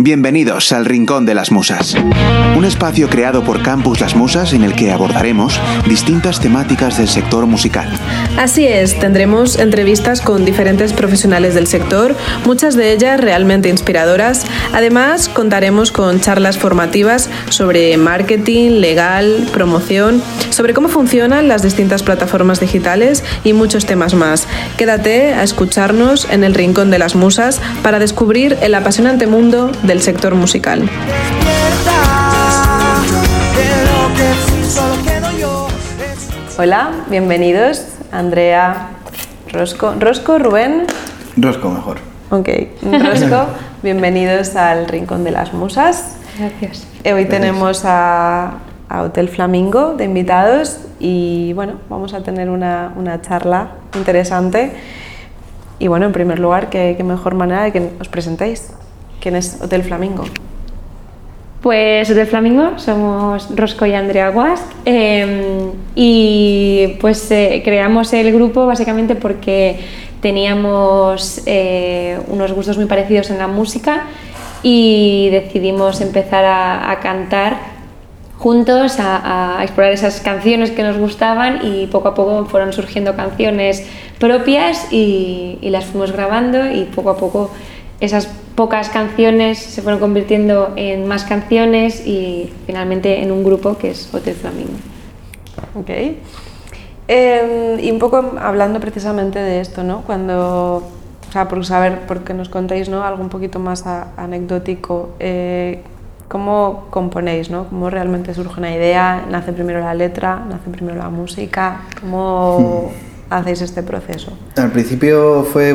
Bienvenidos al Rincón de las Musas, un espacio creado por Campus Las Musas en el que abordaremos distintas temáticas del sector musical. Así es, tendremos entrevistas con diferentes profesionales del sector, muchas de ellas realmente inspiradoras. Además, contaremos con charlas formativas sobre marketing, legal, promoción, sobre cómo funcionan las distintas plataformas digitales y muchos temas más. Quédate a escucharnos en el Rincón de las Musas para descubrir el apasionante mundo del sector musical. Hola, bienvenidos. Andrea, Rosco. ¿Rosco, Rubén? Rosco mejor. Ok, Rosco, bienvenidos al Rincón de las Musas. Gracias. Eh, Hoy tenemos a, a Hotel Flamingo de invitados y bueno, vamos a tener una, una charla interesante. Y bueno, en primer lugar, ¿qué, qué mejor manera de que os presentéis? ¿Quién es Hotel Flamingo? Pues Hotel Flamingo somos Rosco y Andrea Guas eh, y pues eh, creamos el grupo básicamente porque teníamos eh, unos gustos muy parecidos en la música y decidimos empezar a, cantar juntos, a, explorar esas canciones que nos gustaban y poco a poco fueron surgiendo canciones propias y las fuimos grabando y poco a poco esas pocas canciones se fueron convirtiendo en más canciones y finalmente en un grupo que es Hotel Flamingo. Ok. Eh, y un poco hablando precisamente de esto, ¿no? Cuando, o sea, por saber, porque nos contéis, ¿no? Algo un poquito más a, anecdótico. Eh, ¿Cómo componéis, no? ¿Cómo realmente surge una idea? ¿Nace primero la letra? ¿Nace primero la música? ¿Cómo...? Hacéis este proceso? Al principio fue,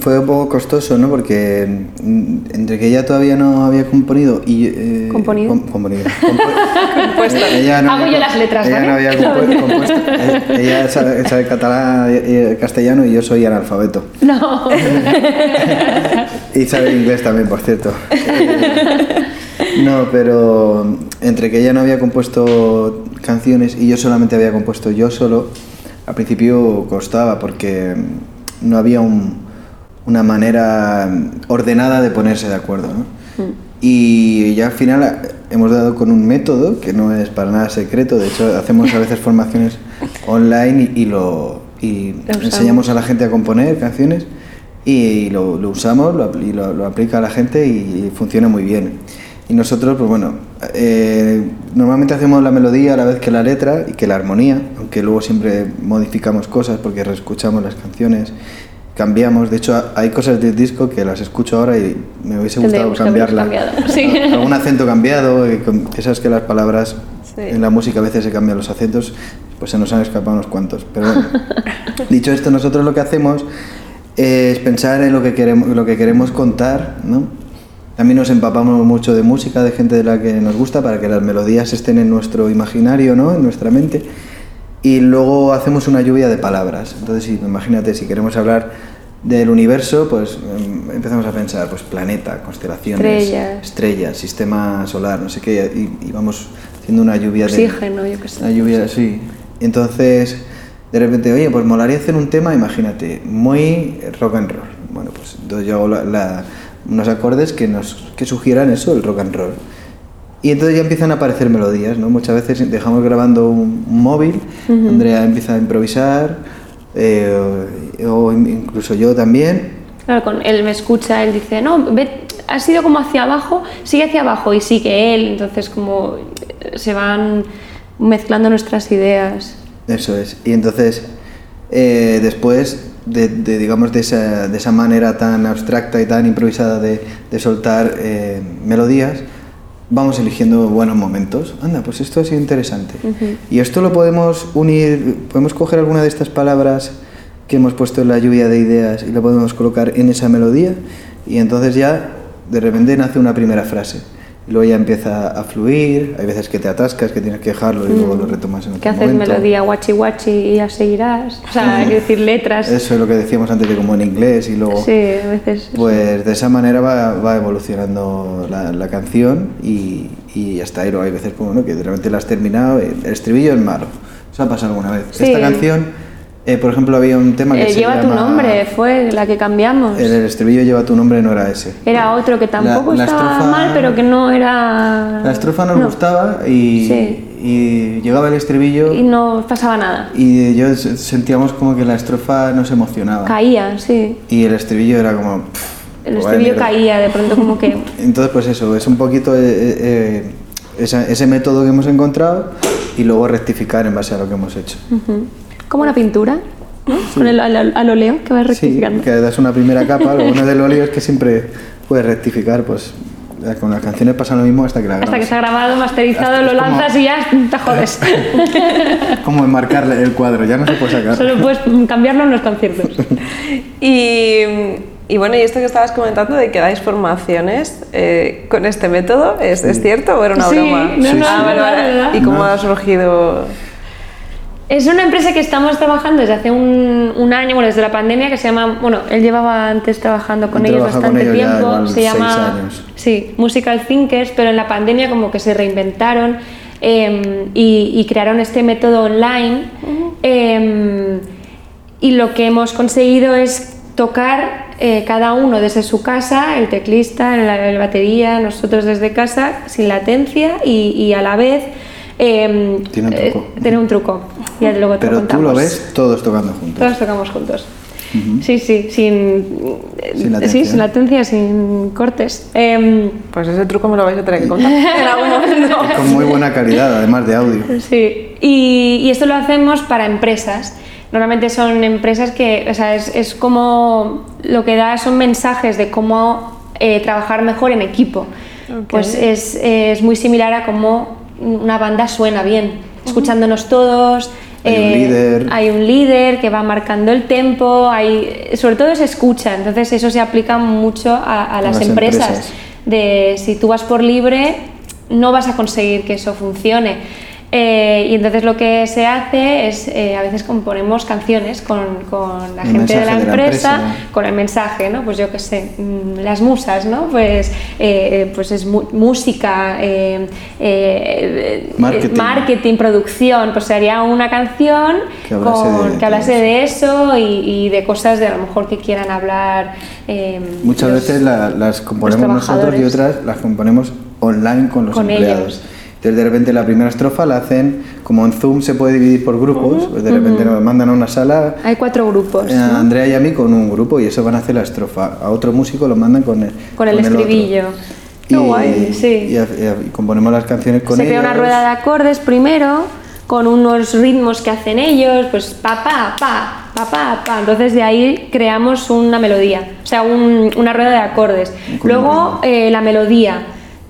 fue un poco costoso, ¿no? Porque entre que ella todavía no había componido y... Eh, ¿Componido? Com, componido. compuesto. Ella no Hago había, yo las letras, ella ¿vale? no había compuesto. compuesto ella, ella sabe, sabe, catalán y castellano y yo soy analfabeto. No. y sabe inglés también, por cierto. No, pero entre que ella no había compuesto canciones y yo solamente había compuesto yo solo, al principio costaba porque no había un, una manera ordenada de ponerse de acuerdo. ¿no? Mm. Y ya al final hemos dado con un método que no es para nada secreto, de hecho hacemos a veces formaciones online y, y lo y enseñamos a la gente a componer canciones y lo, lo usamos lo, y lo, aplica a la gente y funciona muy bien. Y nosotros, pues bueno, eh, normalmente hacemos la melodía a la vez que la letra y que la armonía, aunque luego siempre modificamos cosas porque reescuchamos las canciones, cambiamos. De hecho, hay cosas del disco que las escucho ahora y me hubiese gustado cambiarla. Sí. Algún acento cambiado, que sabes que las palabras sí. en la música a veces se cambian los acentos, pues se nos han escapado unos cuantos. Pero bueno, dicho esto, nosotros lo que hacemos es pensar en lo que queremos, lo que queremos contar, ¿no? También nos empapamos mucho de música, de gente de la que nos gusta, para que las melodías estén en nuestro imaginario, ¿no? en nuestra mente. Y luego hacemos una lluvia de palabras. Entonces, imagínate, si queremos hablar del universo, pues empezamos a pensar, pues planeta, constelaciones, estrellas, estrellas sistema solar, no sé qué, y, y vamos haciendo una lluvia Oxígeno, de... yo qué sé. Una lluvia, sí. Entonces, de repente, oye, pues molaría hacer un tema, imagínate, muy rock and roll. Bueno, pues entonces yo hago la, la unos acordes que nos que sugieran eso, el rock and roll. Y entonces ya empiezan a aparecer melodías, ¿no? Muchas veces dejamos grabando un, un móvil, uh -huh. Andrea empieza a improvisar, eh, o, incluso yo también. Claro, con él me escucha, él dice, no, ve, ha sido como hacia abajo, sigue hacia abajo y sigue él, entonces como se van mezclando nuestras ideas. Eso es, y entonces eh, después de, de, digamos, de esa, de esa, manera tan abstracta y tan improvisada de, de soltar eh, melodías, vamos eligiendo buenos momentos. Anda, pues esto ha sido interesante. Uh -huh. Y esto lo podemos unir, podemos coger alguna de estas palabras que hemos puesto en la lluvia de ideas y lo podemos colocar en esa melodía y entonces ya de repente nace una primera frase luego ya empieza a fluir, hay veces que te atascas, que tienes que dejarlo y mm. luego lo retomas en otro Que haces momento. melodía guachi guachi y ya seguirás, o sea, hay que decir letras. Eso es lo que decíamos antes de como en inglés y luego... Sí, a veces... Pues de esa manera va, va evolucionando la, la canción y, y, hasta ahí hay veces como, ¿no? que de repente la has terminado, el estribillo es malo, eso ha pasado alguna vez. Sí. Esta canción Eh, por ejemplo, había un tema que Eh, se lleva tu llama- nombre, fue la que cambiamos. El, el estribillo lleva tu nombre, no era ese. Era otro que tampoco la estaba estrofa- mal, pero que no era. La estrofa nos gustaba y, Sí. y llegaba el estribillo Y no pasaba nada. y yo sentíamos como que la estrofa nos emocionaba. Caía, sí. y el estribillo era como... pff, El pues estribillo caía, de pronto como que. Entonces, pues eso, es un poquito eh, eh, esa- ese método que hemos encontrado y luego rectificar en base a lo que hemos hecho. Ujú. Como una pintura, ¿no? Con el al, al- óleo que vas Sí, rectificando. que das una primera capa, lo bueno del óleo es que siempre puedes rectificar, pues con las canciones pasa lo mismo hasta que la Hasta que grabas. está grabado, masterizado, Hasta- lo es como- lanzas y ya te jodes. Como enmarcar el cuadro, ya no se puede sacar. Solo puedes cambiarlo en los conciertos. Y, y bueno, y esto que estabas comentando de que dais formaciones eh, con este método, ¿es, ¿es cierto o era una Sí, broma? no, no, ah, sí. vale, vale. ¿Y cómo No. ha surgido? Es una empresa que estamos trabajando desde hace un, un año, bueno, desde la pandemia, que se llama, bueno, él llevaba antes trabajando con ellos con bastante ya tiempo, igual se seis llama, años. sí, Musical Thinkers, pero en la pandemia como que se reinventaron eh, y, y crearon este método online eh, y lo que hemos conseguido es tocar eh, cada uno desde su casa, el teclista, el, el batería, nosotros desde casa, sin latencia y, y a la vez eh, Tiene un truco. eh, tiene un truco. Ya luego te Pero tú contamos. lo ves todos tocando juntos. Todos tocamos juntos. Sí, sí, sin, Sin latencia. sí, sin latencia, sin cortes. Em, Pues ese truco me lo vais a tener que contar. Con muy buena calidad, además de audio. sí, y, y esto lo hacemos para empresas. Normalmente son empresas que, o sea, es, es como lo que da son mensajes de cómo eh, trabajar mejor en equipo. Pues es, es muy similar a cómo una banda suena bien, escuchándonos todos. Hay un eh, líder. hay un líder que va marcando el tempo, hay, sobre todo se escucha, entonces eso se aplica mucho a, a las, las empresas. empresas. De si tú vas por libre, no vas a conseguir que eso funcione. Eh, y entonces lo que se hace es, eh, a veces componemos canciones con, con la El gente de la, mensaje de la empresa, empresa. con el mensaje, ¿no? Pues yo qué sé, mm, las musas, ¿no? Pues, eh, pues es mu- música, eh, eh, Marketing. marketing, producción, pues sería una canción Que hablase con- de que hablase todo de eso y, y de cosas de a lo mejor que quieran hablar. eh, Muchas los- veces la- las componemos nosotros y otras las componemos online con los Con empleados. ellos. Entonces de repente la primera estrofa la hacen, como en Zoom se puede dividir por grupos, pues de repente nos mandan a una sala Hay cuatro grupos. eh, a Andrea y a mí con un grupo y eso van a hacer la estrofa. A otro músico lo mandan con el, Con el otro. estribillo. Qué Y, guay, sí. y, y- y componemos las canciones con Se ellos. crea una rueda de acordes primero, con unos ritmos que hacen ellos, pues pa, pa, pa, pa, pa, pa. Entonces de ahí creamos una melodía, o sea, un- una rueda de acordes. Con Luego eh, la melodía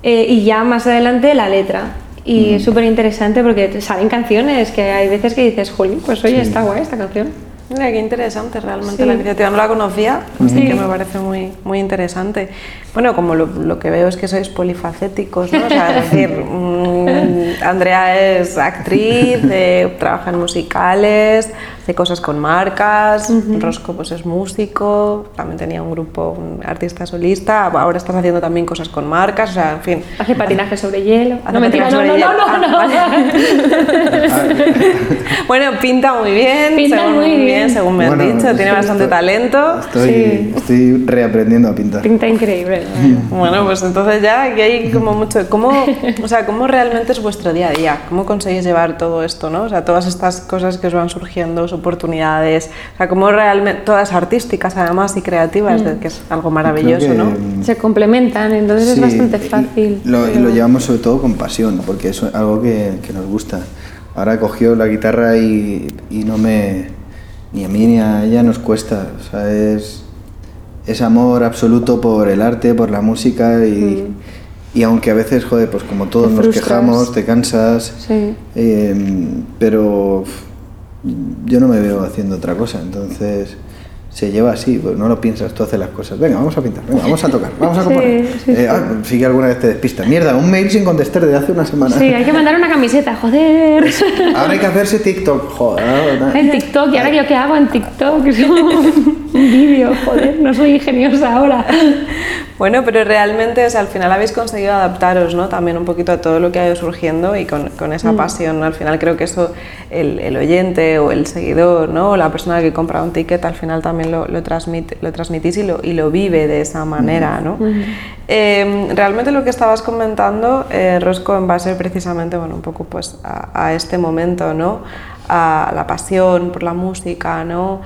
eh, y ya más adelante la letra. Y es súper interesante porque te salen canciones que hay veces que dices, jolín, pues oye, está guay esta canción. Mira, qué interesante realmente Sí. la iniciativa. No la conocía, así que me parece muy, muy interesante. Bueno, como lo, lo que veo es que sois polifacéticos, ¿no? O sea, es decir, mm, Andrea es actriz, eh, trabaja en musicales, hace cosas con marcas, Rosco pues es músico, también tenía un grupo, un artista solista, ahora estás haciendo también cosas con marcas, o sea, en fin. Hace patinaje sobre hielo. Hace no, mentira, no, no, sobre no, no, hielo. no. Ah, Bueno, pinta muy bien, Pinta según, muy bien. según me han Bueno, dicho, tiene estoy- bastante talento. Estoy, Sí. estoy reaprendiendo a pintar. Pinta increíble. Bueno, pues entonces ya aquí hay como mucho. ¿Cómo, o sea, ¿cómo realmente es vuestro día a día? ¿Cómo conseguís llevar todo esto, no? O sea, todas estas cosas que os van surgiendo, oportunidades. O sea, ¿cómo realmente. Todas artísticas además y creativas, de- que es algo maravilloso, que, ¿no? mm, Se complementan, entonces es Sí, bastante y- fácil. Lo, y pero- lo llevamos sobre todo con pasión, porque es algo que, que nos gusta. Ahora cogió la guitarra y, y no me. Ni a mí ni a ella nos cuesta. O sea, es, es amor absoluto por el arte, por la música y, y aunque a veces, joder, pues como todos nos quejamos, te cansas, Sí. eh, pero yo no me veo haciendo otra cosa. Entonces, se lleva así, pues no lo piensas, tú haces las cosas. Venga, vamos a pintar, venga, vamos a tocar, vamos a componer. Sí, sí, Eh, ah, sí que alguna vez te despista. Mierda, un mail sin contestar de hace una semana. Sí, hay que mandar una camiseta, joder. Ahora hay que hacerse TikTok, joder. En TikTok, ¿y ahora yo qué hago en TikTok? Es como un vídeo, joder, no soy ingeniosa ahora. Bueno, pero realmente o sea, al final habéis conseguido adaptaros ¿no? también un poquito a todo lo que ha ido surgiendo y con, con esa pasión. ¿no? Al final creo que eso el, el oyente o el seguidor ¿no? o la persona que compra un ticket al final también lo, lo, transmite, lo transmitís y lo, y lo vive de esa manera. ¿no? Eh, realmente lo que estabas comentando, eh, Rosco, va a ser precisamente bueno, un poco pues, a, a este momento, ¿no? a la pasión por la música, ¿no?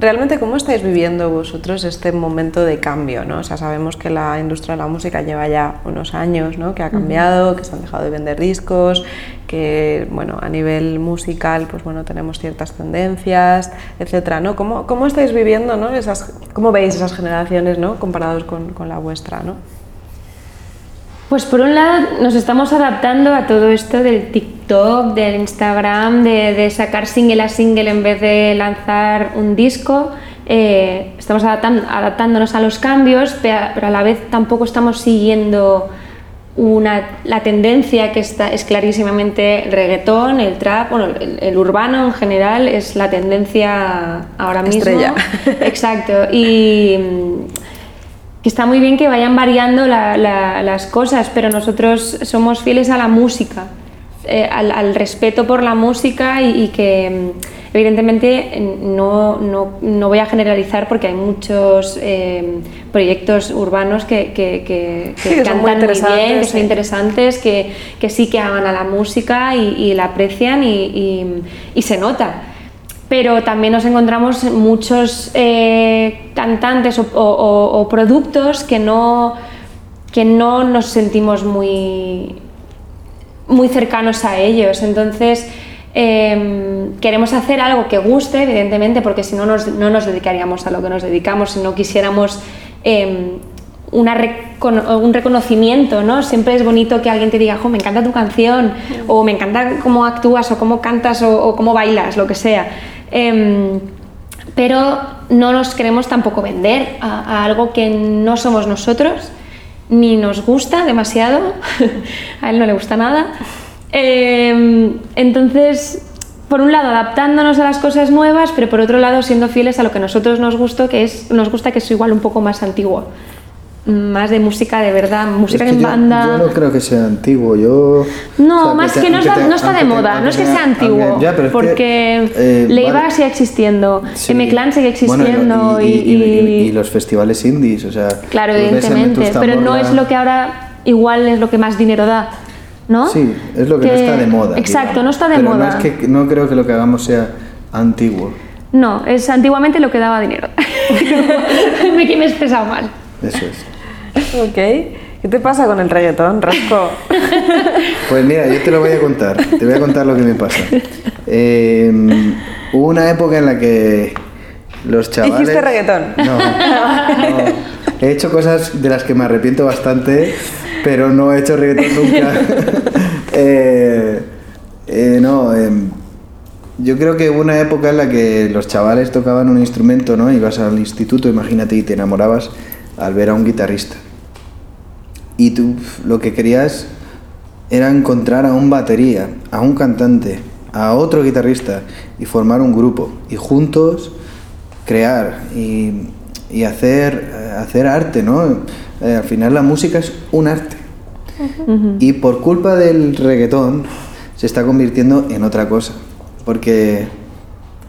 Realmente, ¿cómo estáis viviendo vosotros este momento de cambio? ¿no? O sea, sabemos que la industria de la música lleva ya unos años, ¿no? que ha cambiado, que se han dejado de vender discos, que bueno, a nivel musical pues, bueno, tenemos ciertas tendencias, etc. ¿no? ¿Cómo, ¿Cómo estáis viviendo, ¿no? esas, cómo veis esas generaciones ¿no? comparados con, con la vuestra? ¿no? Pues por un lado nos estamos adaptando a todo esto del TikTok, del Instagram, de, de sacar single a single en vez de lanzar un disco. Eh, estamos adaptando, adaptándonos a los cambios, pero a la vez tampoco estamos siguiendo una, la tendencia que está, es clarísimamente el reggaetón, el trap, bueno, el, el, urbano en general es la tendencia ahora mismo. Estrella. Exacto. Y que está muy bien que vayan variando la, la, las cosas, pero nosotros somos fieles a la música, eh, al, al, respeto por la música y, y que evidentemente no, no, no, voy a generalizar porque hay muchos eh, proyectos urbanos que, que, que, que sí, cantan muy, muy, bien, que son interesantes, que, que sí que aman a la música y, y la aprecian y se nota pero también nos encontramos muchos eh, cantantes o, o, o, productos que no, que no nos sentimos muy, muy cercanos a ellos. Entonces, eh, queremos hacer algo que guste, evidentemente, porque si no nos, no nos dedicaríamos a lo que nos dedicamos, si no quisiéramos eh, una un reconocimiento, ¿no? Siempre es bonito que alguien te diga, me encanta tu canción, o me encanta cómo actúas, o cómo cantas, o, o cómo bailas, lo que sea. Eh, pero no nos queremos tampoco vender a, algo que no somos nosotros, ni nos gusta demasiado, a él no le gusta nada. Eh, entonces, por un lado, adaptándonos a las cosas nuevas, pero por otro lado, siendo fieles a lo que a nosotros nos, gustó, que es, nos gusta, que es igual un poco más antiguo más de música de verdad, música es que en yo, banda. Yo no creo que sea antiguo, yo. No, o sea, más que, no, está, te, no, está, de moda, no es que sea antiguo, aunque, ya, porque que, eh, Leiva vale. sigue existiendo, sí. M-Clan sigue existiendo bueno, y, y, y, y, los festivales indies, o sea. Claro, evidentemente, pero no es lo que ahora igual es lo que más dinero da. ¿No? Sí, es lo que, no está de moda. Exacto, digamos. no está de pero moda. No, es que, no creo que lo que hagamos sea antiguo. No, es antiguamente lo que daba dinero. me, me he expresado mal. Eso es. Ok. ¿Qué te pasa con el reggaetón, Rosco? Pues mira, yo te lo voy a contar. Te voy a contar lo que me pasa. Eh, hubo una época en la que los chavales... ¿Hiciste reggaetón? No, no. He hecho cosas de las que me arrepiento bastante, pero no he hecho reggaetón nunca. eh, eh, no, em, yo creo que hubo una época en la que los chavales tocaban un instrumento, ¿no? Ibas al instituto, imagínate, y te enamorabas al ver a un guitarrista. Y tú lo que querías era encontrar a un batería, a un cantante, a otro guitarrista y formar un grupo y juntos crear y, y hacer, hacer arte, ¿no? Eh, al final la música es un arte. Uh -huh. Y por culpa del reggaetón se está convirtiendo en otra cosa. Porque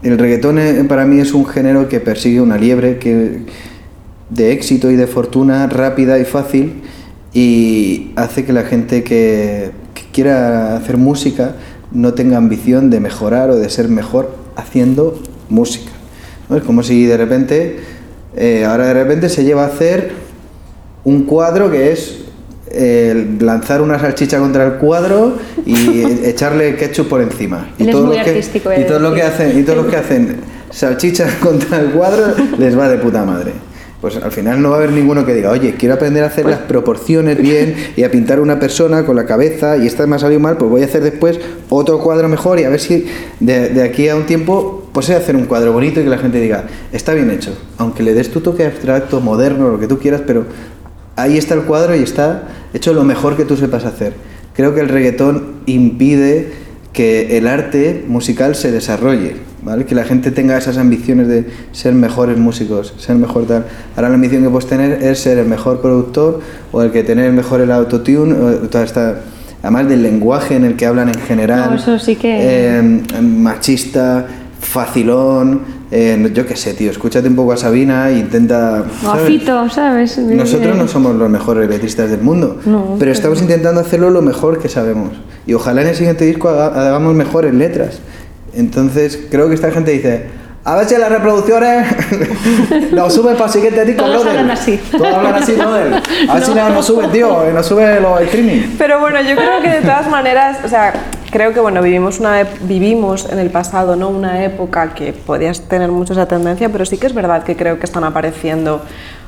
el reggaetón eh, para mí es un género que persigue una liebre que, de éxito y de fortuna rápida y fácil y hace que la gente que, que, quiera hacer música no tenga ambición de mejorar o de ser mejor haciendo música. ¿no? Es como si de repente, eh, ahora de repente se lleva a hacer un cuadro que es eh, lanzar una salchicha contra el cuadro y echarle ketchup por encima. Y todo, lo que, y todo lo que hacen y todos los que hacen salchicha contra el cuadro les va de puta madre pues al final no va a haber ninguno que diga, oye, quiero aprender a hacer pues... las proporciones bien y a pintar una persona con la cabeza y esta me ha salido mal, pues voy a hacer después otro cuadro mejor y a ver si de, de aquí a un tiempo pues es hacer un cuadro bonito y que la gente diga, está bien hecho, aunque le des tu toque abstracto, moderno, lo que tú quieras, pero ahí está el cuadro y está hecho lo mejor que tú sepas hacer. Creo que el reggaetón impide que el arte musical se desarrolle, ¿vale? Que la gente tenga esas ambiciones de ser mejores músicos, ser mejor tal. Ahora la ambición que puedes tener es ser el mejor productor o el que tener mejor el autotune, o toda esta además del lenguaje en el que hablan en general. No, eso sí que- eh, machista, facilón, eh, yo qué sé, tío, escúchate un poco a Sabina e intenta... O a ¿sabes? ¿sabes? Nosotros no somos los mejores letristas del mundo, No, pero estamos intentando hacerlo lo mejor que sabemos. Y ojalá en el siguiente disco haga- hagamos mejores letras. Entonces, creo que esta gente dice, a ver si las reproducciones lo suben para el siguiente disco, Todos brother". hablan así. Todos hablan así, brother. A ver si las nos suben, tío, que nos sube los streaming. Pero bueno, yo creo que de todas maneras, o sea, creo que bueno, vivimos una vivimos en el pasado, ¿no? Una época que podías tener mucho esa tendencia, pero sí que es verdad que creo que están apareciendo,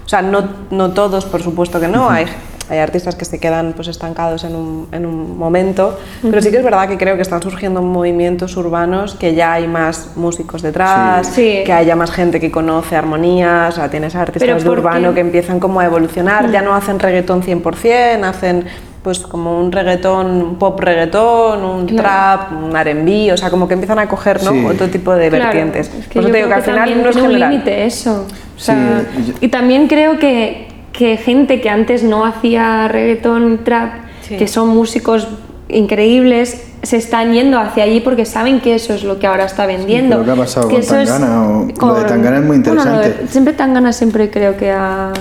o sea, no, no todos, por supuesto que no, hay hay artistas que se quedan pues estancados en un, en un momento, pero sí que es verdad que creo que están surgiendo movimientos urbanos que ya hay más músicos detrás, Sí. Que haya más gente que conoce armonías, o sea, tienes artistas de ¿por urbano qué? que empiezan como a evolucionar, ya no hacen reggaetón 100%, hacen pues como un reggaetón, un pop reggaetón, un Claro. trap, un R&B, o sea, como que empiezan a coger ¿no? Sí. otro tipo de Claro, vertientes. es que Por eso yo te digo que al final también no es general. límite eso. O sea, Sí, yo- Y también creo que, que gente que antes no hacía reggaetón y trap, Sí. que son músicos increíbles, se están yendo hacia allí porque saben que eso es lo que ahora está vendiendo. pero ¿qué ha pasado Que con eso es- Tangana? O- lo de Tangana es muy Bueno, interesante. siempre Tangana siempre creo que ha...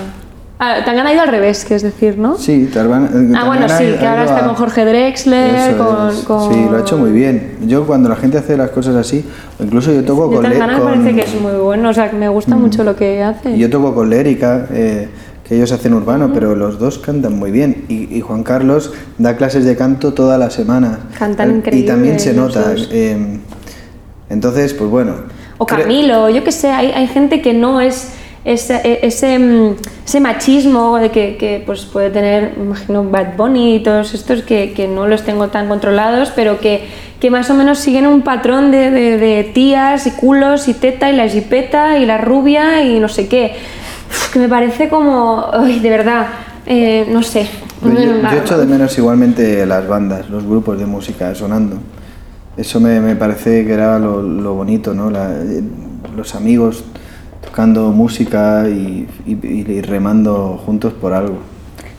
Ah, Tangana ha ido al revés, que es decir, ¿no? Sí, Tarban- Ah, bueno, Tangana sí, ha que ahora está a- con Jorge Drexler, con, es. con- Sí, lo ha hecho muy bien. Yo cuando la gente hace las cosas así, incluso yo toco con, Le- Tangana me con- parece que es muy bueno, o sea, que me gusta mucho lo que hace. Yo toco con Lérica, eh, que ellos hacen urbano, pero los dos cantan muy bien. Y, y Juan Carlos da clases de canto toda la semana. Cantan increíble Y también se nota. eh, entonces, pues bueno. O Camilo, yo qué sé, hay, hay gente que no es ese, e- ese, mm, ese machismo de que, que, pues puede tener, imagino, Bad Bunny y todos estos que, que no los tengo tan controlados, pero que, que más o menos siguen un patrón de, de- de tías y culos y teta y la jipeta y la rubia y no sé qué. Que me parece como, ay, de verdad, eh, no sé. Yo, yo echo de menos igualmente las bandas, los grupos de música sonando. Eso me, me parece que era lo, lo bonito, ¿no? La- los amigos tocando música y, y- y remando juntos por algo.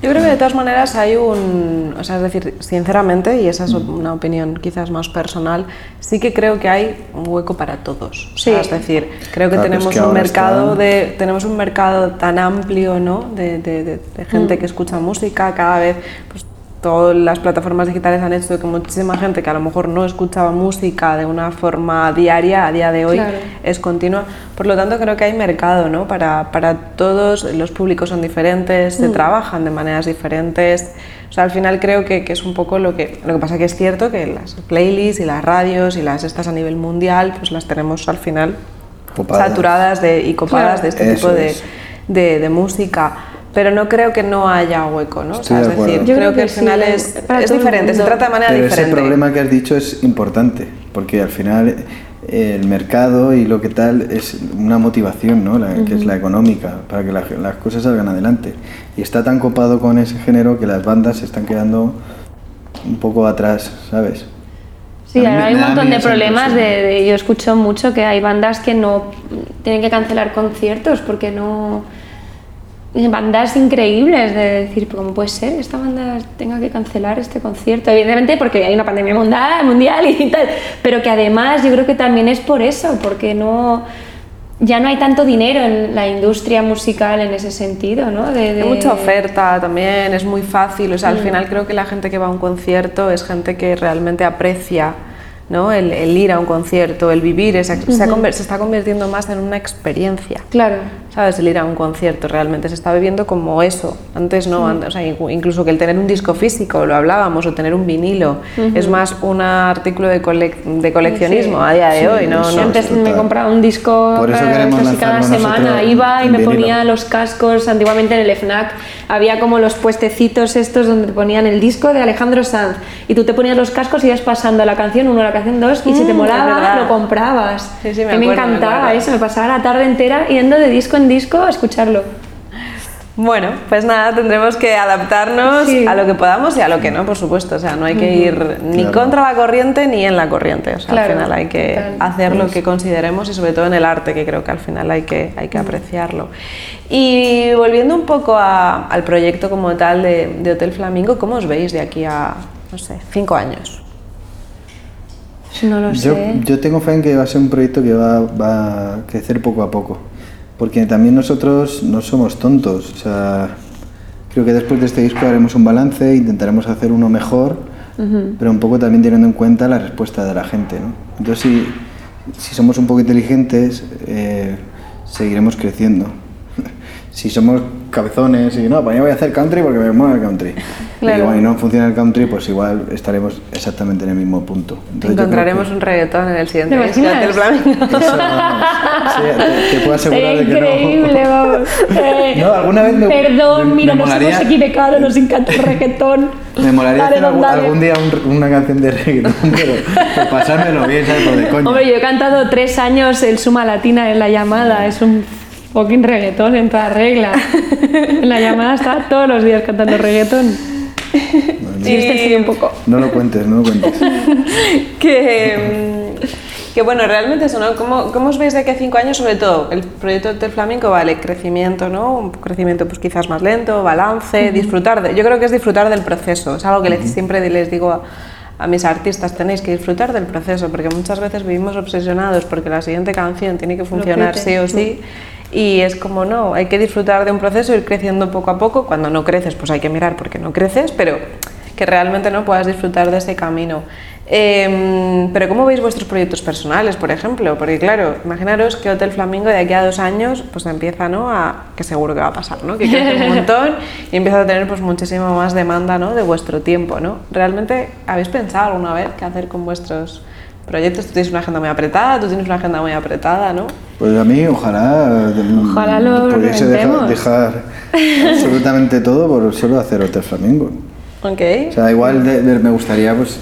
Yo creo que de todas maneras hay un, o sea, es decir, sinceramente, y esa es una opinión quizás más personal, sí que creo que hay un hueco para todos. O sea, Sí. es decir, creo que Claro, tenemos es que un mercado está- de, tenemos un mercado tan amplio, ¿no? De, de- de- de gente que escucha música, cada vez, pues todas las plataformas digitales han hecho que muchísima gente que a lo mejor no escuchaba música de una forma diaria, a día de hoy Claro. es continua. Por lo tanto, creo que hay mercado ¿no? para, para todos, los públicos son diferentes, Mm. se trabajan de maneras diferentes. O sea, al final creo que, que es un poco lo que... Lo que pasa que es cierto que las playlists y las radios y las estas a nivel mundial, pues las tenemos al final Copadas. saturadas de, y copadas Claro. de este Eso tipo de, de, de música. Pero no creo que no haya hueco, ¿no? O Estoy sea, de es acuerdo. decir, Yo creo creo que, que al sí, final hay- es, para es diferente, se trata de manera Pero diferente. ese problema que has dicho es importante, porque al final eh, el mercado y lo que tal es una motivación, ¿no? La- que es la económica, para que la- las cosas salgan adelante. Y está tan copado con ese género que las bandas se están quedando un poco atrás, ¿sabes? Sí, mí ahora hay un montón de problemas. De, de- yo escucho mucho que hay bandas que no tienen que cancelar conciertos porque no. Bandas increíbles de decir, ¿cómo puede ser que esta banda tenga que cancelar este concierto? Evidentemente porque hay una pandemia mundial, mundial y tal, pero que además yo creo que también es por eso, porque no. Ya no hay tanto dinero en la industria musical en ese sentido, ¿no? De, de- Hay mucha oferta también, es muy fácil. O sea, Mm. al final creo que la gente que va a un concierto es gente que realmente aprecia ¿no? el, el ir a un concierto, el vivir. ha se está convirtiendo más en una experiencia. Claro. ¿Sabes? El ir a un concierto realmente se está viviendo como eso. Antes no, antes, o sea, incluso que el tener un disco físico, lo hablábamos, o tener un vinilo, es más un artículo de, de coleccionismo a día de hoy, ¿no? no antes me compraba un disco casi cada semana, iba y me ponía los cascos, antiguamente en el FNAC había como los puestecitos estos donde te ponían el disco de Alejandro Sanz y tú te ponías los cascos y ibas pasando la canción 1, la canción 2 y si te mm, molaba lo comprabas. Sí, sí, me, me encantaba eso, me pasaba la tarde entera yendo de disco en disco a escucharlo. Bueno, pues nada, tendremos que adaptarnos a lo que podamos y a lo que no, por supuesto. O sea, no hay que ir ni contra la corriente ni en la corriente. O sea, al final hay que hacer lo que consideremos y sobre todo en el arte, que creo que al final hay que, hay que apreciarlo. Y volviendo un poco al proyecto como tal de, Hotel Flamingo, ¿cómo os veis de aquí a, no sé, cinco años? No lo yo, sé. Yo tengo fe en que va a ser un proyecto que va, va a crecer poco a poco porque también nosotros no somos tontos. O sea, creo que después de este disco haremos un balance, intentaremos hacer uno mejor, pero un poco también teniendo en cuenta la respuesta de la gente. ¿no? Entonces, si, si somos un poco inteligentes, eh, seguiremos creciendo. Si somos cabezones y no, pues yo voy a hacer country porque me mola el country. Y, no funciona el country, pues igual estaremos exactamente en el mismo punto. Encontraremos un reggaetón en el siguiente disco del flamenco. te, puedo asegurar de que increíble, no. vamos. no, alguna vez me, Perdón, mira, nos hemos equivocado, nos encanta el reggaetón. Me molaría hacer algún, día una canción de reggaetón, pero, pasármelo bien, ¿sabes? Por de coña. Hombre, yo he cantado tres años el Suma Latina en la llamada, es un fucking reggaetón en toda regla. en la llamada está todos los días cantando reggaetón. y este un poco. No lo cuentes, no lo cuentes. que, que bueno, realmente eso, ¿no? ¿Cómo, ¿Cómo, os veis de aquí a cinco años? Sobre todo, el proyecto del flamenco vale crecimiento, ¿no? Un crecimiento pues quizás más lento, balance, disfrutar de... Yo creo que es disfrutar del proceso, es algo que siempre les digo a, a mis artistas, tenéis que disfrutar del proceso, porque muchas veces vivimos obsesionados porque la siguiente canción tiene que funcionar sí o sí. Y es como, no, hay que disfrutar de un proceso, ir creciendo poco a poco. Cuando no creces, pues hay que mirar porque no creces, pero que realmente no puedas disfrutar de ese camino. Em, pero ¿cómo veis vuestros proyectos personales, por ejemplo? Porque claro, imaginaros que Hotel Flamingo de aquí a dos años pues empieza, ¿no? A, que seguro que va a pasar, ¿no? Que crece un montón y empieza a tener pues muchísima más demanda, ¿no? De vuestro tiempo, ¿no? ¿Realmente habéis pensado alguna vez qué hacer con vuestros proyectos? Tú tienes una agenda muy apretada, tú tienes una agenda muy apretada, ¿no? Pues a mí ojalá, ojalá lo pudiese dejar, dejar absolutamente todo por solo hacer Hotel Flamingo. Ok. O sea, igual me gustaría pues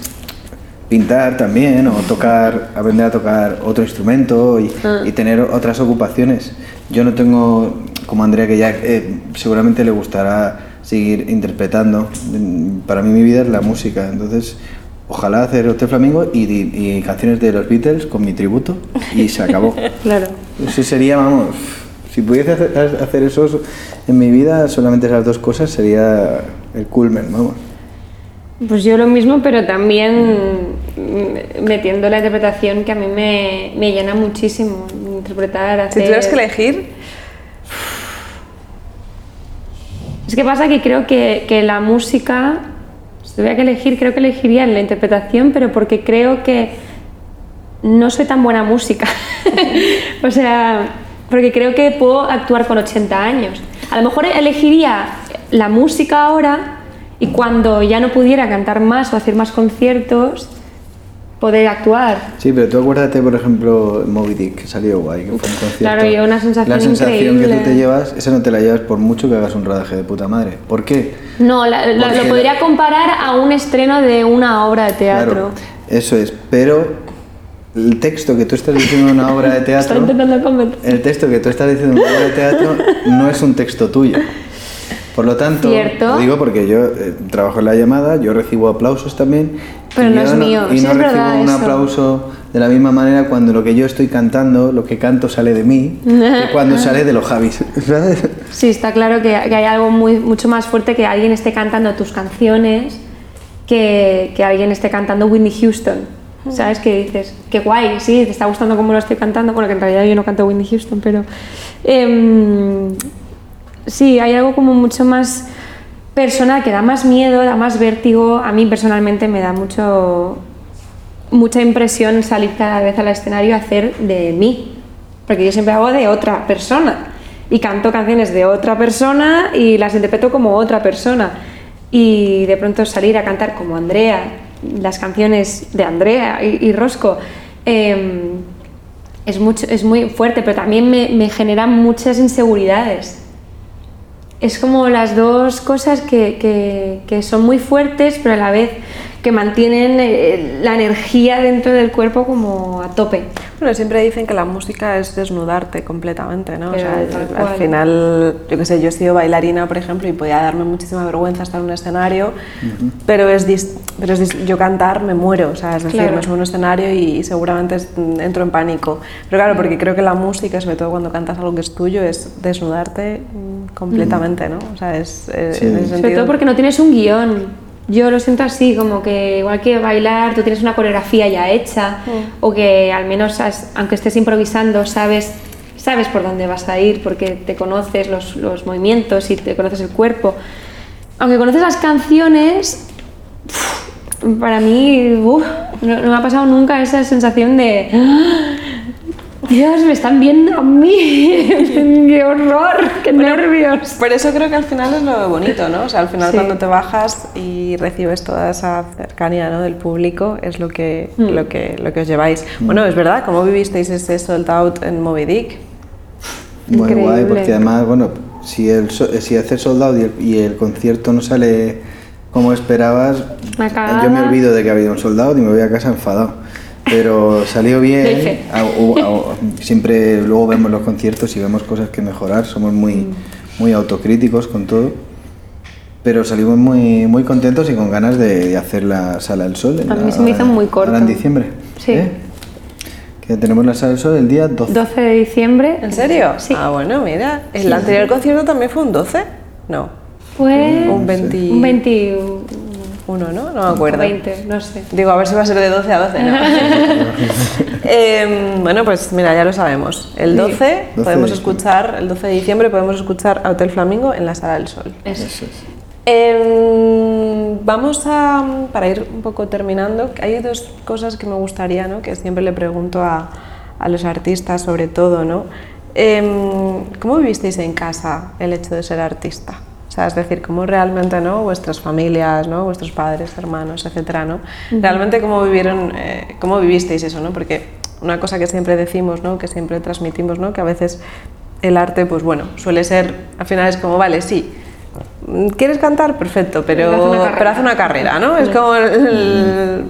pintar también o tocar, aprender a tocar otro instrumento y, ah. y tener otras ocupaciones. Yo no tengo, como Andrea, que ya eh, seguramente le gustará seguir interpretando. Para mí mi vida es la música, entonces ojalá hacer Hotel Flamingo y, canciones de los Beatles con mi tributo y se acabó. claro. Eso sería, vamos, si pudiese hacer eso en mi vida, solamente esas dos cosas sería el culmen, vamos. Pues yo lo mismo, pero también metiendo la interpretación que a mí me, me llena muchísimo. Interpretar, hacer... Si tuvieras que elegir... Es que pasa que creo que, que la música si tuviera que elegir, creo que elegiría en la interpretación, pero porque creo que no soy tan buena música. o sea, porque creo que puedo actuar con 80 años. A lo mejor elegiría la música ahora y cuando ya no pudiera cantar más o hacer más conciertos, poder actuar. Sí, pero tú acuérdate, por ejemplo, Moby Dick, que salió guay, que fue un concierto. Claro, y una sensación La sensación increíble. que tú te llevas, esa no te la llevas por mucho que hagas un rodaje de puta madre. ¿Por qué? No, lo podría comparar a un estreno de una obra de teatro. Claro, eso es, pero el texto que tú estás diciendo en una obra de teatro... el texto que tú estás diciendo en una obra de teatro no es un texto tuyo. Por lo tanto, lo digo porque yo eh, trabajo en la llamada, yo recibo aplausos también. Pero no es mío, Y no recibo un aplauso de la misma manera cuando lo que yo estoy cantando, lo que canto sale de mí, que cuando sale de los Javis. Sí, está claro que, hay algo muy, mucho más fuerte que alguien esté cantando tus canciones que, que alguien esté cantando Whitney Houston. ¿Sabes? Que dices, qué guay, sí, te está gustando cómo lo estoy cantando. Bueno, que en realidad yo no canto Whitney Houston, pero. Eh, sí, hay algo como mucho más personal, que da más miedo, da más vértigo. A mí personalmente me da mucho, mucha impresión salir cada vez al escenario a hacer de mí, porque yo siempre hago de otra persona. y canto canciones de otra persona y las interpreto como otra persona. Y de pronto salir a cantar como Andrea, las canciones de Andrea y, Rosco, em, es, mucho, es muy fuerte, pero también me, me genera muchas inseguridades. Es como las dos cosas que, que son muy fuertes, pero a la vez que mantienen eh, la energía dentro del cuerpo como a tope. Bueno, siempre dicen que la música es desnudarte completamente, ¿no? O sea, tal al final, yo qué sé, yo he sido bailarina, por ejemplo, y podía darme muchísima vergüenza estar en un escenario, pero, es dis- pero es dis- yo cantar me muero, o sea, es decir, Claro. me subo a un escenario y, seguramente es- entro en pánico. Pero claro, porque creo que la música, sobre todo cuando cantas algo que es tuyo, es desnudarte mm, completamente, ¿no? O sea, es eh, Sí. en ese Sobre todo porque no tienes un guion. Yo lo siento así, como que igual que bailar, tú tienes una coreografía ya hecha, o que al menos, has- aunque estés improvisando, sabes, sabes por dónde vas a ir, porque te conoces los, los movimientos y te conoces el cuerpo. Aunque conoces las canciones, para mí, uf, no, no me ha pasado nunca esa sensación de. "Ah, Dios, me están viendo a mí. ¡Qué horror! ¡Qué nervios! Por eso creo que al final es lo bonito, ¿no? O sea, al final Sí. cuando te bajas y recibes toda esa cercanía ¿no? del público es lo que, Mm. lo, que, lo que os lleváis. Bueno, es verdad, ¿cómo vivisteis ese sold out en Moby Dick? Muy guay, porque además, bueno, si, el, si haces soldado y el, y el concierto no sale como esperabas, yo me olvido de que ha habido un soldado y me voy a casa enfadado. Pero salió bien. Ah, ah, siempre luego vemos los conciertos y vemos cosas que mejorar. Somos muy, muy autocríticos con todo. Pero salimos muy, muy contentos y con ganas de, de hacer la Sala del Sol. A mí se me hizo muy corto. Ahora en diciembre. Sí. ¿eh? Que tenemos la Sala del Sol el día 12. 12 de diciembre. ¿En serio? Sí. Ah, bueno, mira. ¿El anterior concierto también fue un 12? No. Fue Un 20... un 21, Uno, ¿no? No me acuerdo. 20, no sé. Digo, a ver si va a ser de 12 a 12, ¿no? Em, bueno, pues mira, ya lo sabemos. El 12, 12 de podemos diciembre. escuchar, el 12 de diciembre podemos escuchar a Hotel Flamingo en la Sala del Sol. Eso. Eso es. Em, vamos a, para ir un poco terminando, hay dos cosas que me gustaría, ¿no? que siempre le pregunto a, a los artistas sobre todo, ¿no? Em, ¿Cómo vivisteis en casa el hecho de ser artista? O sea, es decir, cómo realmente, ¿no? Vuestras familias, ¿no? Vuestros padres, hermanos, etcétera, ¿no? Realmente cómo vivieron, eh, cómo vivisteis eso, ¿no? Porque una cosa que siempre decimos, ¿no? Que siempre transmitimos, ¿no? Que a veces el arte, pues bueno, suele ser, al final es como, vale, sí, ¿Quieres cantar? Perfecto, pero, Pero haz una carrera. pero haz una carrera, ¿no? Es como, el- el-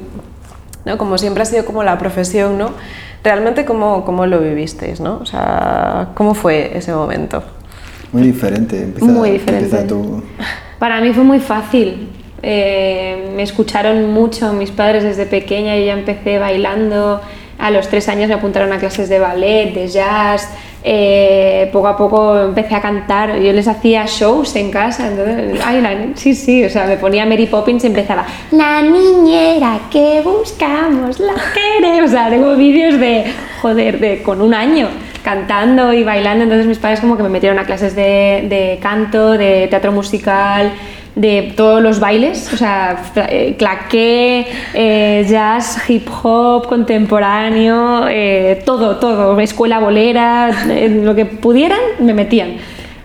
¿no? como siempre ha sido como la profesión, ¿no? Realmente, ¿cómo, cómo lo vivisteis, ¿no? O sea, ¿cómo fue ese momento? Muy diferente. Empieza, Muy diferente. tú. Para mí fue muy fácil. Eh, me escucharon mucho mis padres desde pequeña. Yo ya empecé bailando. A los tres años me apuntaron a clases de ballet, de jazz. Eh, poco a poco empecé a cantar. Yo les hacía shows en casa. Entonces, ay, la- sí, sí. O sea, me ponía Mary Poppins y empezaba La niñera que buscamos, la queremos. O sea, tengo vídeos de, joder, de con un año cantando y bailando. Entonces mis padres como que me metieron a clases de, canto, de teatro musical, de todos los bailes, o sea, eh, claqué, eh, jazz, hip hop, contemporáneo, eh, todo, todo, escuela bolera, lo que pudieran, me metían.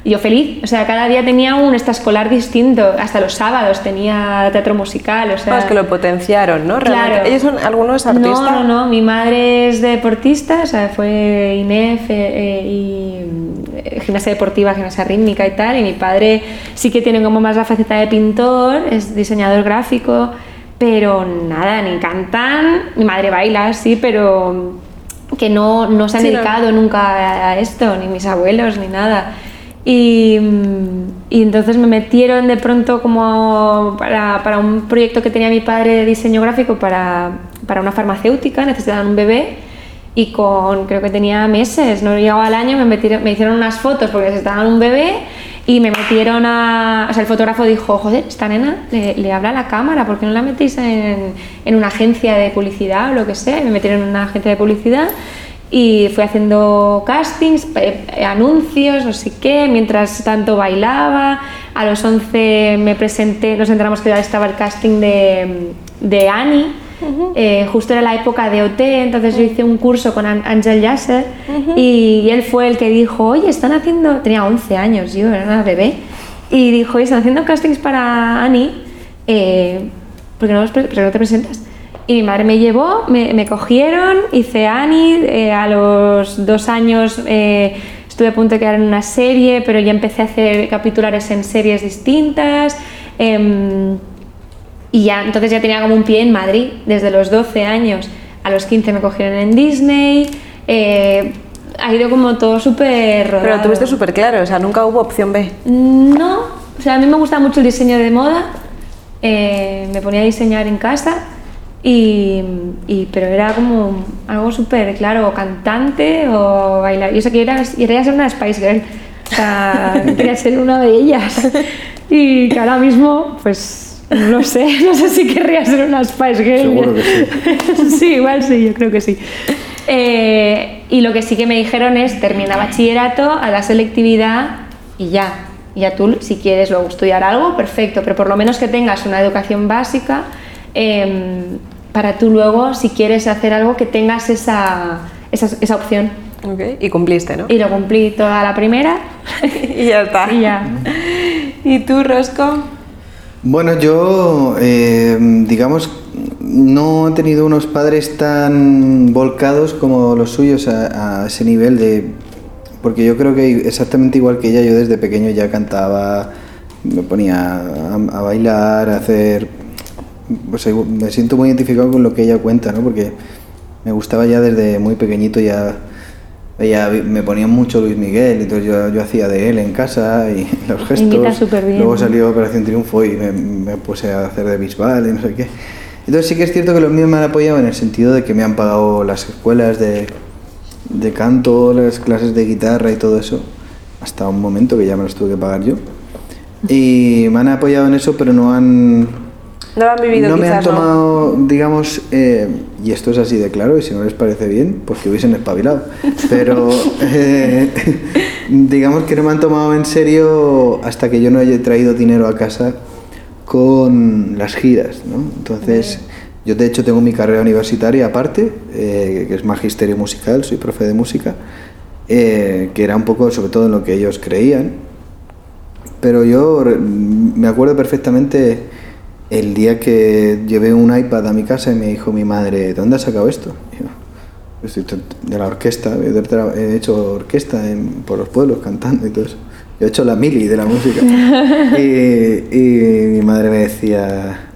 Yo feliz, o sea, cada día tenía un extraescolar distinto, hasta los sábados tenía teatro musical, o sea... Bueno, es que lo potenciaron, ¿no? Realmente. Claro. ¿Ellos son algunos artistas? No, no, no. Mi madre es deportista, o sea, fue INEF eh, eh, y mm, gimnasia deportiva, gimnasia rítmica y tal. Y mi padre sí que tiene como más la faceta de pintor, es diseñador gráfico, pero nada, ni cantan. Mi madre baila, sí, pero que no, no se han Sí, no. dedicado nunca a esto, ni mis abuelos, ni nada. Y, mm, y entonces me metieron de pronto como para, para un proyecto que tenía mi padre de diseño gráfico para, para una farmacéutica, necesitaban un bebé y con, creo que tenía meses, no llegaba al año, me, metieron- me hicieron unas fotos porque necesitaban un bebé y me metieron a... O sea, el fotógrafo dijo, joder, esta nena le, le habla a la cámara, ¿por qué no la metéis en, en una agencia de publicidad o lo que sea? Y me metieron en una agencia de publicidad y fui haciendo castings, eh, anuncios, no sé qué, mientras tanto bailaba. A los 11 me presenté, nos enteramos que ya estaba el casting de, de Annie Eh, justo era la época de OT, entonces yo hice un curso con Ángel Yasser y él fue el que dijo, oye, están haciendo, tenía 11 años, yo era una bebé, y dijo, oye, están haciendo castings para Annie, eh, porque no, no te presentas? Y mi madre me llevó, me, cogieron, hice Annie, eh, a los dos años eh, estuve a punto de quedar en una serie, pero ya empecé a hacer capitulares en series distintas. Em, y ya, entonces ya tenía como un pie en Madrid, desde los 12 años. A los 15 me cogieron en Disney. Eh, ha ido como todo súper rodado. Pero tuviste súper claro, o sea, nunca hubo opción B. No, o sea, a mí me gusta mucho el diseño de moda. me ponía a diseñar en casa y, pero era como algo súper claro, o cantante o bailar. Yo sé que era, quería ser una Spice Girl, o sea, quería ser una de ellas. Y que ahora mismo, pues no sé, no sé si querría ser una Spice Girl. Seguro que sí. sí, igual sí, yo creo que sí. Eh, y lo que sí que me dijeron es termina bachillerato, a la selectividad y ya. Y ya tú, si quieres luego estudiar algo, perfecto, pero por lo menos que tengas una educación básica Em, para tú luego, si quieres hacer algo, que tengas esa, esa, esa opción. Okay. Y cumpliste, ¿no? Y lo cumplí toda la primera. y ya está. Y ya. ¿Y tú, Rosco? Bueno, yo, eh, digamos, no he tenido unos padres tan volcados como los suyos a, ese nivel de... Porque yo creo que exactamente igual que ella, yo desde pequeño ya cantaba, me ponía a, a bailar, a hacer pues, me siento muy identificado con lo que ella cuenta, ¿no? Porque me gustaba ya desde muy pequeñito, ya ella me ponía mucho Luis Miguel, entonces yo, yo hacía de él en casa y los gestos. Bien, Luego salió Operación Triunfo y me, puse a hacer de Bisbal y no sé qué. Entonces sí que es cierto que los míos me han apoyado en el sentido de que me han pagado las escuelas de, de canto, las clases de guitarra y todo eso, hasta un momento que ya me los tuve que pagar yo. Y me han apoyado en eso, pero no han no lo han vivido No me han tomado, digamos, eh, y esto es así de claro, y si no les parece bien, pues que hubiesen espabilado. Pero eh, digamos que no me han tomado en serio hasta que yo no haya traído dinero a casa con las giras, ¿no? Entonces, yo de hecho tengo mi carrera universitaria aparte, eh, que es magisterio musical, soy profe de música, que era un poco sobre todo en lo que ellos creían. Pero yo me acuerdo perfectamente el día que llevé un iPad a mi casa y me dijo mi madre, ¿de dónde has sacado esto? Pues, de la orquesta, he hecho orquesta por los pueblos cantando y todo eso. Yo he hecho la mili de la música. y, mi madre me decía,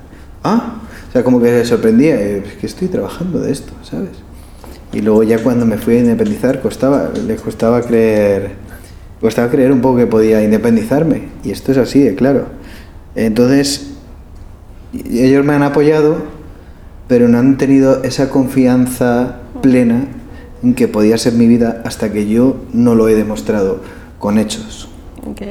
ah, o sea, como que se sorprendía, es que estoy trabajando de esto, ¿sabes? Y luego ya cuando me fui a independizar, costaba, le costaba creer, costaba creer un poco que podía independizarme. Y esto es así, claro. Entonces, ellos me han apoyado, pero no han tenido esa confianza plena en que podía ser mi vida hasta que yo no lo he demostrado con hechos.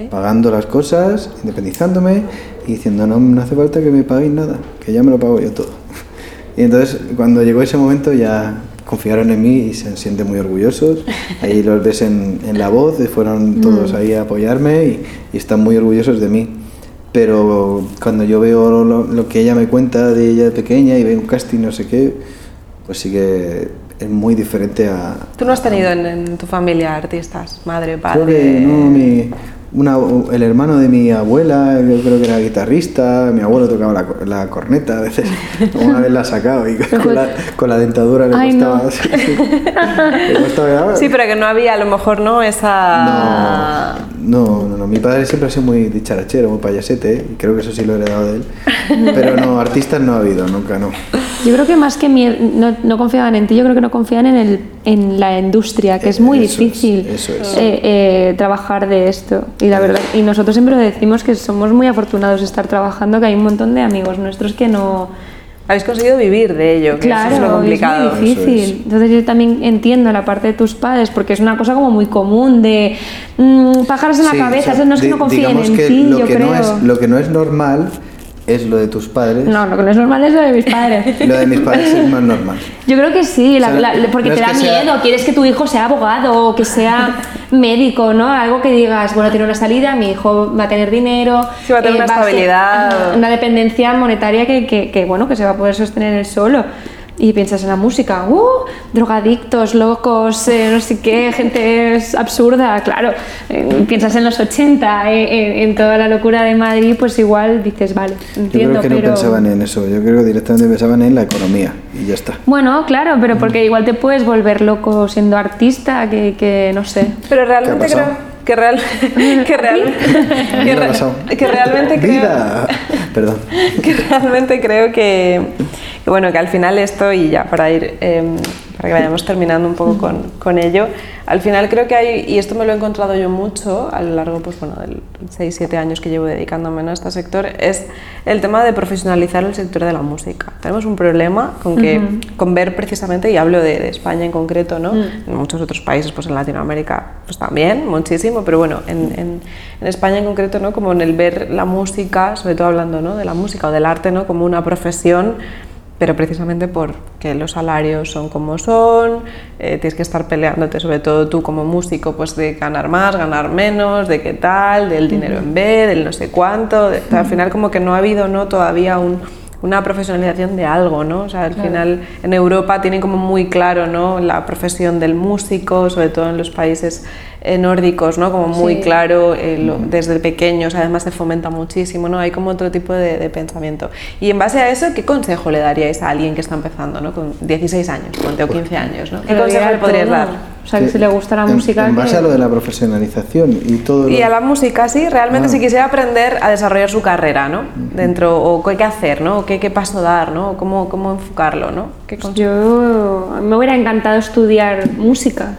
Pagando las cosas, independizándome y diciendo, no, no hace falta que me paguéis nada, que ya me lo pago yo todo. Y entonces cuando llegó ese momento ya confiaron en mí y se sienten muy orgullosos. Ahí los ves en, la voz, fueron todos mm. ahí a apoyarme y, y están muy orgullosos de mí pero cuando yo veo lo, que ella me cuenta de ella de pequeña y veo un casting no sé qué, pues sí que es muy diferente a... ¿Tú no has tenido en, tu familia artistas, madre, padre? no, mi, el hermano de mi abuela, yo creo que era guitarrista, mi abuelo tocaba la, la corneta a veces, una vez la ha sacado y con la, con la dentadura le costaba, sí, pero que no había a lo mejor no esa... No, no, no, mi padre siempre ha sido muy dicharachero, muy payasete, y creo que eso sí lo he heredado de él, pero no, artistas no ha habido, nunca, no. Yo creo que más que no, no, confiaban en ti, yo creo que no confían en, el, en la industria, que es muy difícil eh, eh, trabajar de esto. Y la verdad, y nosotros siempre decimos que somos muy afortunados de estar trabajando, que hay un montón de amigos nuestros que no habéis conseguido vivir de ello, que claro, es lo complicado. Es muy difícil. Entonces yo también entiendo la parte de tus padres, porque es una cosa como muy común de mmm, pájaros en la cabeza, no es que no confíen en ti, lo yo que creo. No es, lo que no es normal es lo de tus padres. No, lo que no es normal es lo de mis padres. Lo de mis padres es más normal. Yo creo que sí, la- O sea, la- porque no te da sea- miedo, quieres que tu hijo sea abogado o que sea médico, ¿no? Algo que digas, bueno, tiene una salida, mi hijo va a tener dinero. Sí, va a tener una ser- estabilidad. una dependencia monetaria que, que- que, bueno, que se va a poder sostener él solo. Y piensas en la música, ¡uh! Drogadictos, locos, eh, no sé qué, gente es absurda, claro. Eh, piensas en los 80, eh, en, en toda la locura de Madrid, pues igual dices, vale, Yo entiendo, creo que no pensaban en eso, yo creo que directamente pensaban en la economía y ya está. Bueno, claro, pero porque igual te puedes volver loco siendo artista, que, que no sé. Pero realmente ¿Qué ha creo que, real, que, real- que, ¿Qué ha re- pasado? que realmente creo. Perdón. que realmente creo que, que, bueno que al final esto y ya para ir eh, para que vayamos terminando un poco con, con ello al final creo que hay y esto me lo he encontrado yo mucho a lo largo pues bueno del 6 7 años que llevo dedicándome a este sector es el tema de profesionalizar el sector de la música. Tenemos un problema con que con ver precisamente y hablo de, de España en concreto no en muchos otros países pues en Latinoamérica pues también muchísimo pero bueno en, en, en España en concreto no como en el ver la música sobre todo hablando ¿no? de la música o del arte no como una profesión pero precisamente porque los salarios son como son, eh, tienes que estar peleándote, sobre todo tú como músico, pues de ganar más, ganar menos, de qué tal, del dinero en B, del no sé cuánto, de- al final como que no ha habido ¿no? todavía un- una profesionalización de algo, ¿no? O sea, al final en Europa tienen como muy claro, ¿no? La profesión del músico, sobre todo en los países eh, nórdicos, ¿no? Como muy Sí. claro eh, lo- desde pequeños, además se fomenta muchísimo, ¿no? Hay como otro tipo de, de pensamiento. Y en base a eso, ¿qué consejo le daríais a alguien que está empezando, ¿no? Con 16 años, ponte, o 15 años, ¿no? ¿Qué consejo le podrías todo. dar? O sea, que si le gusta la en- música. En base que- a lo de la profesionalización y todo. Y lo- a la música, sí, realmente si quisiera aprender a desarrollar su carrera, ¿no? Dentro, o qué hay que hacer, ¿no? O qué, qué paso dar, ¿no? O cómo, cómo enfocarlo, ¿no? ¿Qué Pues consejo? yo me hubiera encantado estudiar música.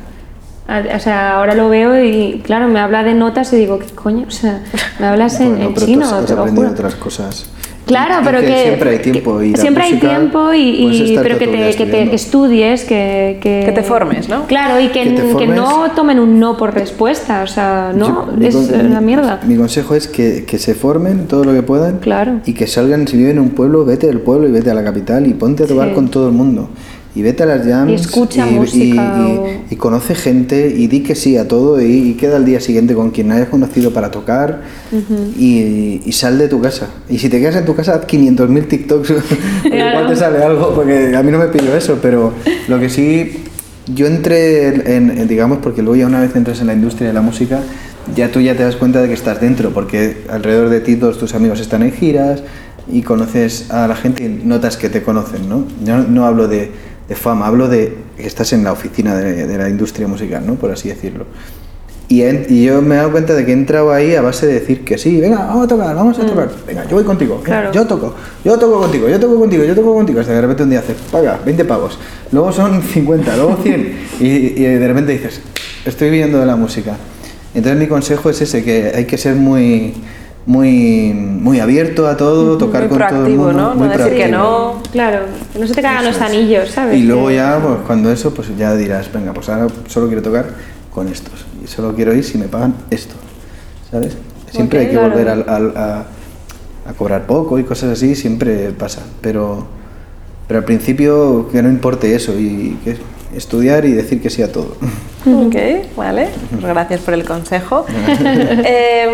O sea, ahora lo veo y claro, me habla de notas y digo, ¿qué coño? O sea, me hablas en, Bueno, en pero tú chino, has- aprendido otras cosas. Claro, Y- pero que, siempre hay tiempo y siempre hay tiempo y, pero que te, día que te estudiando. que estudies, que, que Que te formes, ¿no? Claro, y que, no tomen un no por respuesta, o sea, no, Yo- es una mi- mierda. Mi consejo es que, que se formen todo lo que puedan Claro. y que salgan, si viven en un pueblo, vete del pueblo y vete a la capital y ponte a tocar Sí. con todo el mundo. Y vete a las jams Y escucha música y- o- y conoce gente y di que sí a todo y, queda al día siguiente con quien hayas conocido para tocar y, y sal de tu casa. Y si te quedas en tu casa, haz 500.000 TikToks, porque igual te sale algo, porque a mí no me pillo eso, pero lo que sí yo entré en, en- digamos, porque luego ya una vez entras en la industria de la música, ya tú ya te das cuenta de que estás dentro, porque alrededor de ti todos tus amigos están en giras y conoces a la gente y notas que te conocen, ¿no? Yo no, no hablo de, de fama, hablo de que estás en la oficina de, de la industria musical, ¿no? Por así decirlo. Y, en- y yo me he dado cuenta de que he entrado ahí a base de decir que sí, venga, vamos a tocar, vamos a tocar, venga, yo voy contigo, venga, Claro. yo toco, yo toco contigo, yo toco contigo, yo toco contigo, hasta que de repente un día haces, paga, 20 pavos, luego son 50, luego 100, y, y de repente dices, estoy viviendo de la música. Entonces mi consejo es ese, que hay que ser muy, muy, muy abierto a todo, tocar Muy con todo el mundo, ¿no? muy No decir que no. Claro, que no se te cagan Eso los es. anillos, ¿sabes? Y luego ya, pues cuando eso, pues ya dirás, venga, pues ahora solo quiero tocar con estos. Y solo quiero ir si me pagan esto. ¿Sabes? Siempre Ok, hay que claro. volver al- al- a, a cobrar poco y cosas así, siempre pasa. Pero, pero al principio que no importe eso y que estudiar y decir que sí a todo. Ok, vale. Pues gracias por el consejo. Em,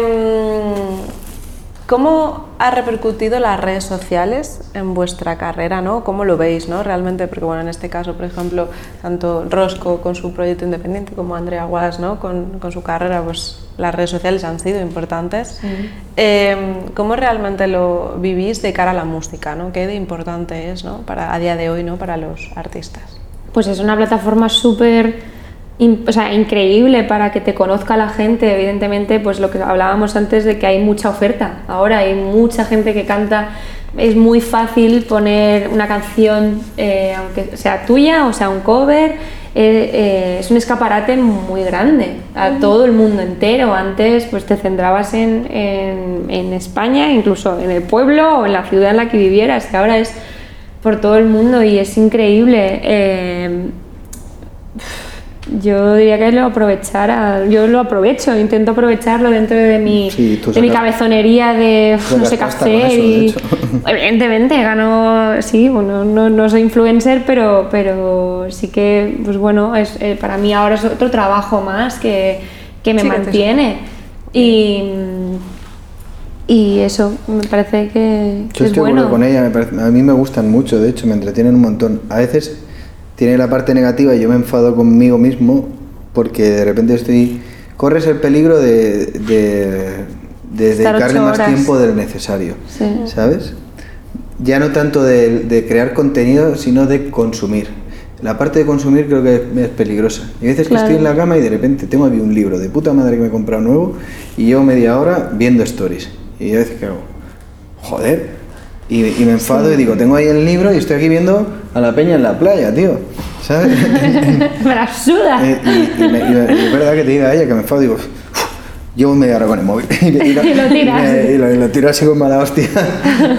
¿Cómo ha repercutido las redes sociales en vuestra carrera? ¿no? ¿Cómo lo veis ¿no? realmente? Porque bueno, en este caso, por ejemplo, tanto Rosco con su proyecto independiente como Andrea Guas ¿no? con, con su carrera, pues las redes sociales han sido importantes. Em, ¿Cómo realmente lo vivís de cara a la música? ¿no? ¿Qué de importante es ¿no? para, a día de hoy ¿no? para los artistas? Pues es una plataforma súper in- o sea, increíble para que te conozca la gente. Evidentemente, pues lo que hablábamos antes de que hay mucha oferta. Ahora hay mucha gente que canta. Es muy fácil poner una canción, eh, aunque sea tuya o sea un cover. eh, eh, es un escaparate muy grande a todo el mundo entero. Antes pues te centrabas en, en, en España, incluso en el pueblo o en la ciudad en la que vivieras. Y ahora es por todo el mundo y es increíble. Eh, yo diría que lo aprovechara. Yo lo aprovecho, intento aprovecharlo dentro de mi, Sí, de mi cabezonería de no sé qué hacer. y, evidentemente, gano. Sí, bueno, no, no soy influencer, pero, pero sí que, pues bueno, es, eh, para mí ahora es otro trabajo más que, que me Sí, que te mantiene. Y, y eso, me parece que, que Yo es bueno. con ella, me parece- a mí me gustan mucho, de hecho, me entretienen un montón. A veces tiene la parte negativa y yo me enfado conmigo mismo porque de repente estoy... Corres el peligro de, de, dedicarle más tiempo del necesario, Sí. ¿sabes? Ya no tanto de, de crear contenido, sino de consumir. La parte de consumir creo que es, peligrosa. Hay veces que estoy en la cama y de repente tengo aquí un libro de puta madre que me he comprado nuevo y llevo media hora viendo stories. Y yo veces que hago, joder. Y, y me enfado y digo, tengo ahí el libro y estoy aquí viendo a la peña en la playa, tío. ¿Sabes? me la suda. Eh, y, y me- y me- y es verdad que te diga ella que me enfado y digo, "Uf, llevo media hora con el móvil. y, Y lo tiras. Y, me- y lo, y lo tiro así con mala hostia.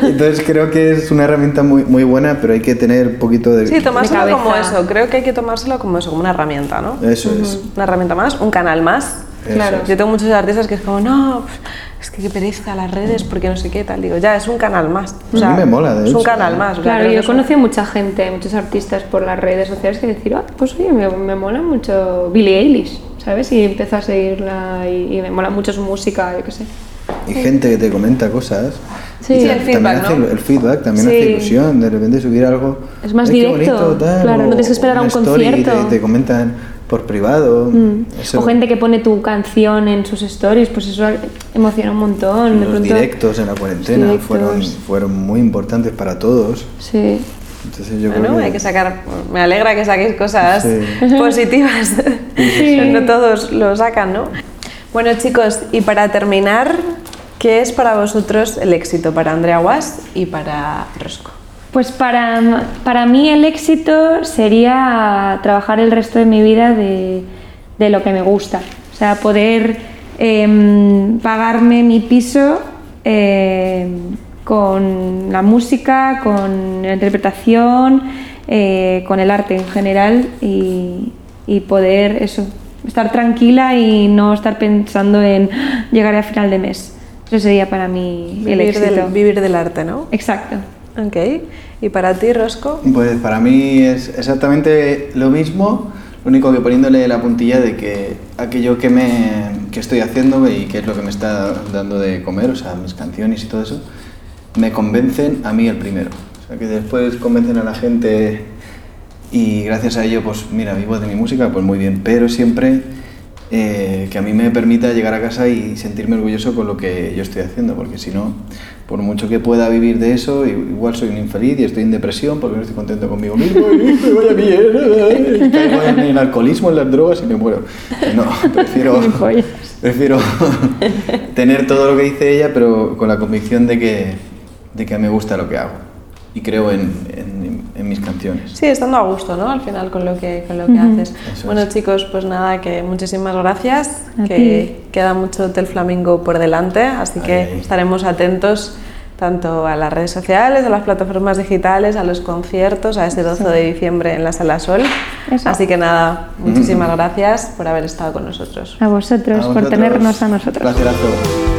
Entonces creo que es una herramienta muy, muy buena, pero hay que tener un poquito de... Sí, tomárselo De como eso. Creo que hay que tomárselo como eso, como una herramienta, ¿no? Eso es. Una herramienta más, un canal más. Eso Claro. es. Yo tengo muchos artistas que es como, no, pues, es que qué pereza las redes, porque no sé qué tal. Digo, ya, es un canal más. O A sea, mí me mola, de Es un hecho, canal más. o sea, Claro, yo he conocido mucha gente, muchos artistas por las redes sociales que decir, ah, pues oye, me, me mola mucho Billie Eilish, ¿sabes? Y empiezo a seguirla y, y me mola mucho su música, yo qué sé. Y gente que te comenta cosas. Sí. Y Sí, el también feedback, hace- ¿no? El feedback también Sí. hace ilusión, de repente subir algo. Es más "Ay, qué directo, bonito", tal, claro, no tienes que esperar a un story y concierto. Te, te comentan por privado. Eso- O gente que pone tu canción en sus stories, pues eso emociona un montón. De Los pronto, directos en la cuarentena fueron, fueron muy importantes para todos. Sí. Entonces yo Bueno, creo que hay que sacar. Me alegra que saquéis cosas Sí. positivas. no todos lo sacan, ¿no? Bueno, chicos, y para terminar, ¿qué es para vosotros el éxito para Andrea Was y para Rosco? Pues para, para mí el éxito sería trabajar el resto de mi vida de, de lo que me gusta. O sea, poder em, pagarme mi piso em, con la música, con la interpretación, eh, con el arte en general y, y poder eso, estar tranquila y no estar pensando en "Ah, llegar a final de mes. Eso sería para mí el éxito. del, vivir del arte, ¿no? Exacto. Ok. ¿Y para ti, Rosco? Pues para mí es exactamente lo mismo, lo único que poniéndole la puntilla de que aquello que, me, que estoy haciendo y que es lo que me está dando de comer, o sea, mis canciones y todo eso, me convencen a mí el primero. O sea, que después convencen a la gente y gracias a ello, pues mira, vivo de mi música, pues muy bien, pero siempre eh, que a mí me permita llegar a casa y sentirme orgulloso con lo que yo estoy haciendo, porque si no, por mucho que pueda vivir de eso, i- igual soy un infeliz y estoy en depresión porque no estoy contento conmigo mismo y me vaya bien, y caigo en el alcoholismo, en las drogas y me muero. No, prefiero, prefiero tener todo lo que dice ella, pero con la convicción de que, de que me gusta lo que hago y creo en, en- en mis canciones. Sí, estando a gusto, ¿no? Al final con lo que, con lo que haces. Eso bueno, es. chicos, pues nada, que muchísimas gracias. A que queda mucho Hotel Flamingo por delante, así que Ahí, ahí. estaremos atentos tanto a las redes sociales, a las plataformas digitales, a los conciertos, a ese 12 de diciembre en la Sala Sol. Eso. Así que nada, muchísimas gracias por haber estado con nosotros. A vosotros, A por vosotros. tenernos a nosotros. Placerazo.